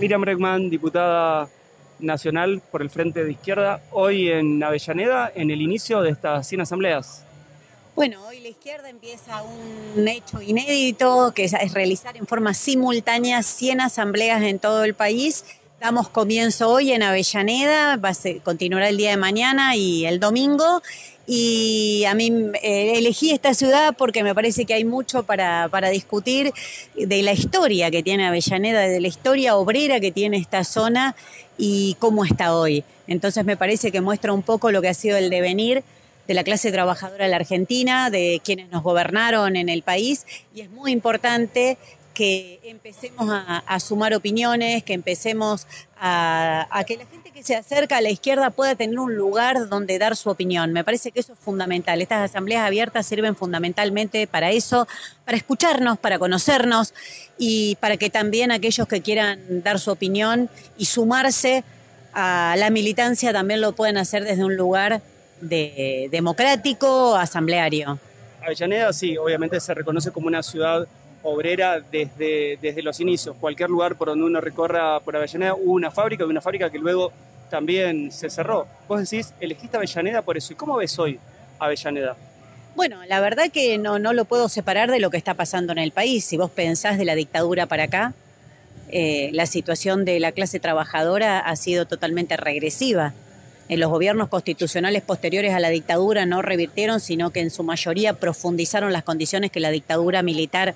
Miriam Bregman, diputada nacional por el Frente de Izquierda, hoy en Avellaneda, en el inicio de estas 100 asambleas. Bueno, hoy la izquierda empieza un hecho inédito, que es realizar en forma simultánea 100 asambleas en todo el país. Damos comienzo hoy en Avellaneda, va a continuará el día de mañana y el domingo. Y a mí eh, elegí esta ciudad porque me parece que hay mucho para, para discutir de la historia que tiene Avellaneda, de la historia obrera que tiene esta zona y cómo está hoy. Entonces me parece que muestra un poco lo que ha sido el devenir de la clase trabajadora de la Argentina, de quienes nos gobernaron en el país, y es muy importante que empecemos a, sumar opiniones, que empecemos a, que la gente que se acerca a la izquierda pueda tener un lugar donde dar su opinión. Me parece que eso es fundamental. Estas asambleas abiertas sirven fundamentalmente para eso, para escucharnos, para conocernos y para que también aquellos que quieran dar su opinión y sumarse a la militancia también lo puedan hacer desde un lugar de democrático asambleario. Avellaneda sí, obviamente se reconoce como una ciudad obrera desde, desde los inicios. Cualquier lugar por donde uno recorra por Avellaneda hubo una fábrica, una fábrica que luego también se cerró. Vos decís, elegiste Avellaneda por eso. ¿Y cómo ves hoy Avellaneda? Bueno, la verdad que no, no lo puedo separar de lo que está pasando en el país. Si vos pensás de la dictadura para acá, eh, la situación de la clase trabajadora ha sido totalmente regresiva en los gobiernos constitucionales posteriores a la dictadura no revirtieron, sino que en su mayoría profundizaron las condiciones que la dictadura militar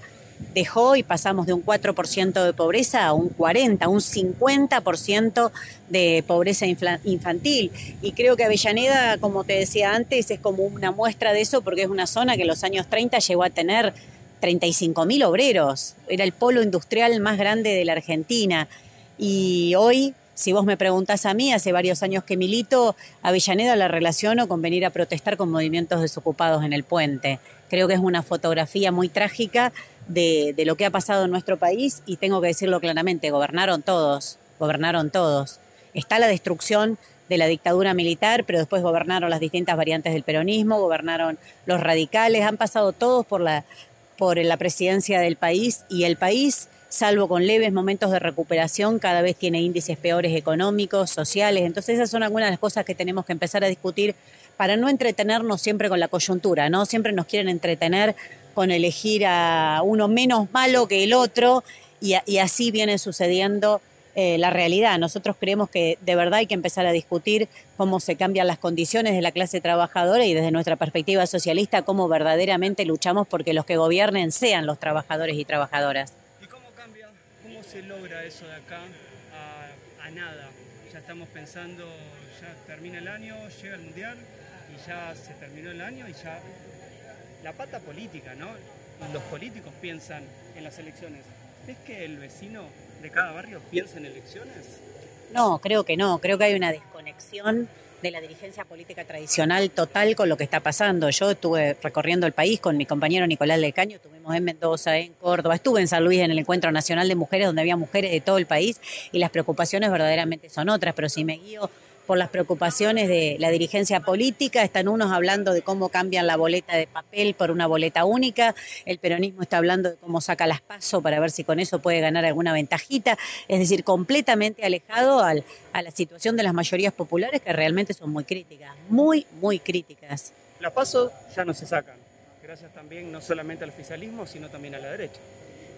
dejó y pasamos de un 4% de pobreza a un 40, un 50% de pobreza infantil. Y creo que Avellaneda, como te decía antes, es como una muestra de eso porque es una zona que en los años 30 llegó a tener 35.000 obreros. Era el polo industrial más grande de la Argentina. Y hoy si vos me preguntás a mí, hace varios años que milito, Avellaneda la relaciono con venir a protestar con movimientos desocupados en el puente. Creo que es una fotografía muy trágica de, lo que ha pasado en nuestro país y tengo que decirlo claramente, gobernaron todos, gobernaron todos. Está la destrucción de la dictadura militar, pero después gobernaron las distintas variantes del peronismo, gobernaron los radicales, han pasado todos por la presidencia del país y el país salvo con leves momentos de recuperación, cada vez tiene índices peores económicos, sociales. Entonces esas son algunas de las cosas que tenemos que empezar a discutir para no entretenernos siempre con la coyuntura, ¿no? Siempre nos quieren entretener con elegir a uno menos malo que el otro y, así viene sucediendo eh, la realidad. Nosotros creemos que de verdad hay que empezar a discutir cómo se cambian las condiciones de la clase trabajadora y desde nuestra perspectiva socialista cómo verdaderamente luchamos porque los que gobiernen sean los trabajadores y trabajadoras se logra eso de acá a, nada? Ya estamos pensando, ya termina el año, llega el Mundial y ya se terminó el año y ya la pata política, ¿no? Los políticos piensan en las elecciones. ¿Es que el vecino de cada barrio piensa en elecciones? No, creo que no. Creo que hay una desconexión de la dirigencia política tradicional total con lo que está pasando. Yo estuve recorriendo el país con mi compañero Nicolás del Caño, estuvimos en Mendoza, en Córdoba, estuve en San Luis en el Encuentro Nacional de Mujeres donde había mujeres de todo el país y las preocupaciones verdaderamente son otras, pero si me guío por las preocupaciones de la dirigencia política, están unos hablando de cómo cambian la boleta de papel por una boleta única, el peronismo está hablando de cómo saca las pasos para ver si con eso puede ganar alguna ventajita, es decir, completamente alejado al, a la situación de las mayorías populares que realmente son muy críticas, muy, muy críticas. Las pasos ya no se sacan, gracias también no solamente al oficialismo, sino también a la derecha.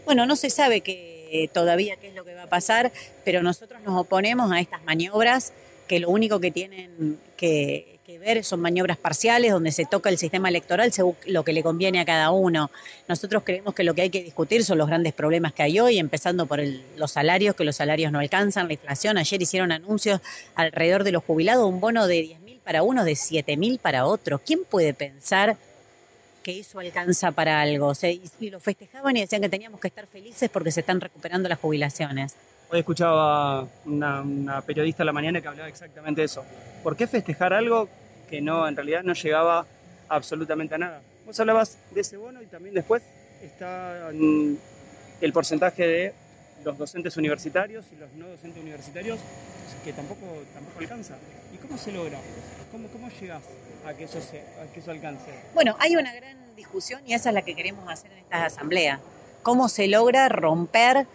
Bueno, no se sabe que, todavía qué es lo que va a pasar, pero nosotros nos oponemos a estas maniobras que lo único que tienen que, ver son maniobras parciales donde se toca el sistema electoral según lo que le conviene a cada uno. Nosotros creemos que lo que hay que discutir son los grandes problemas que hay hoy, empezando por los salarios, que los salarios no alcanzan, la inflación. Ayer hicieron anuncios alrededor de los jubilados, un bono de 10 mil para uno, de 7 mil para otro. ¿Quién puede pensar que eso alcanza para algo? y lo festejaban y decían que teníamos que estar felices porque se están recuperando las jubilaciones. Hoy escuchaba una, una, periodista a la mañana que hablaba exactamente de eso. ¿Por qué festejar algo que no, en realidad no llegaba absolutamente a nada? Vos hablabas de ese bono y también después está el porcentaje de los docentes universitarios y los no docentes universitarios que tampoco, tampoco alcanza. ¿Y cómo se logra? ¿Cómo, cómo llegas a que, eso se, a que eso alcance? Bueno, hay una gran discusión y esa es la que queremos hacer en estas asambleas. ¿Cómo se logra romper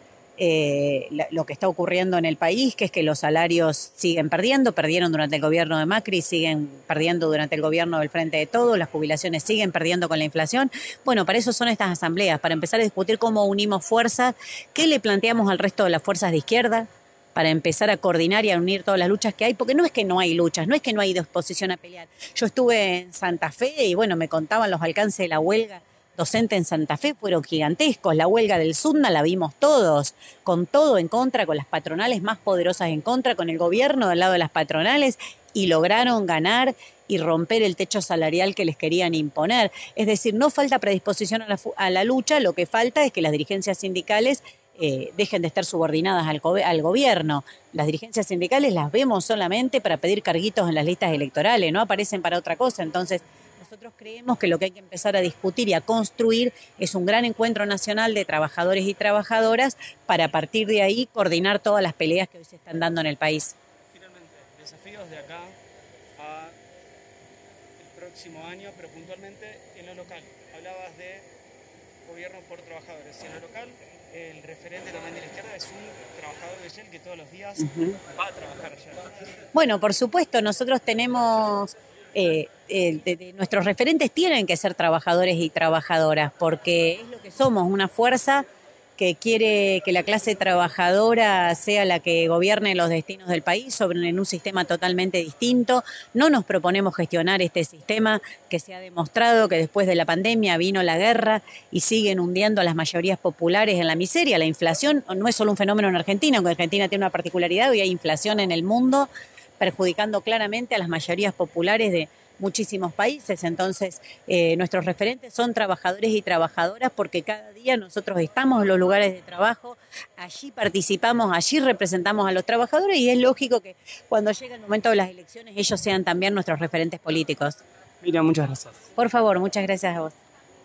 eh, lo que está ocurriendo en el país, que es que los salarios siguen perdiendo, perdieron durante el gobierno de Macri, siguen perdiendo durante el gobierno del Frente de Todos, las jubilaciones siguen perdiendo con la inflación. Bueno, para eso son estas asambleas, para empezar a discutir cómo unimos fuerzas, qué le planteamos al resto de las fuerzas de izquierda, para empezar a coordinar y a unir todas las luchas que hay, porque no es que no hay luchas, no es que no hay disposición a pelear. Yo estuve en Santa Fe y bueno, me contaban los alcances de la huelga docente en Santa Fe fueron gigantescos. La huelga del SUNDA la vimos todos, con todo en contra, con las patronales más poderosas en contra, con el gobierno del lado de las patronales y lograron ganar y romper el techo salarial que les querían imponer. Es decir, no falta predisposición a la, lucha, lo que falta es que las dirigencias sindicales eh, dejen de estar subordinadas al, al, gobierno. Las dirigencias sindicales las vemos solamente para pedir carguitos en las listas electorales, no aparecen para otra cosa. Entonces, nosotros creemos que lo que hay que empezar a discutir y a construir es un gran encuentro nacional de trabajadores y trabajadoras para a partir de ahí coordinar todas las peleas que hoy se están dando en el país. Finalmente, desafíos de acá a el próximo año, pero puntualmente en lo local. Hablabas de gobierno por trabajadores. Y en lo local, el referente también de la izquierda es un trabajador de Shell que todos los días va a trabajar allá. Bueno, por supuesto, nosotros tenemos eh, eh, nuestros referentes tienen que ser trabajadores y trabajadoras, porque es lo que somos, una fuerza que quiere que la clase trabajadora sea la que gobierne los destinos del país sobre en un sistema totalmente distinto. No nos proponemos gestionar este sistema que se ha demostrado que después de la pandemia vino la guerra y siguen hundiendo a las mayorías populares en la miseria. La inflación no es solo un fenómeno en Argentina, aunque Argentina tiene una particularidad, hoy hay inflación en el mundo perjudicando claramente a las mayorías populares de muchísimos países. Entonces, eh, nuestros referentes son trabajadores y trabajadoras porque cada día nosotros estamos en los lugares de trabajo, allí participamos, allí representamos a los trabajadores y es lógico que cuando llegue el momento de las elecciones ellos sean también nuestros referentes políticos. Mira, muchas gracias. Por favor, muchas gracias a vos.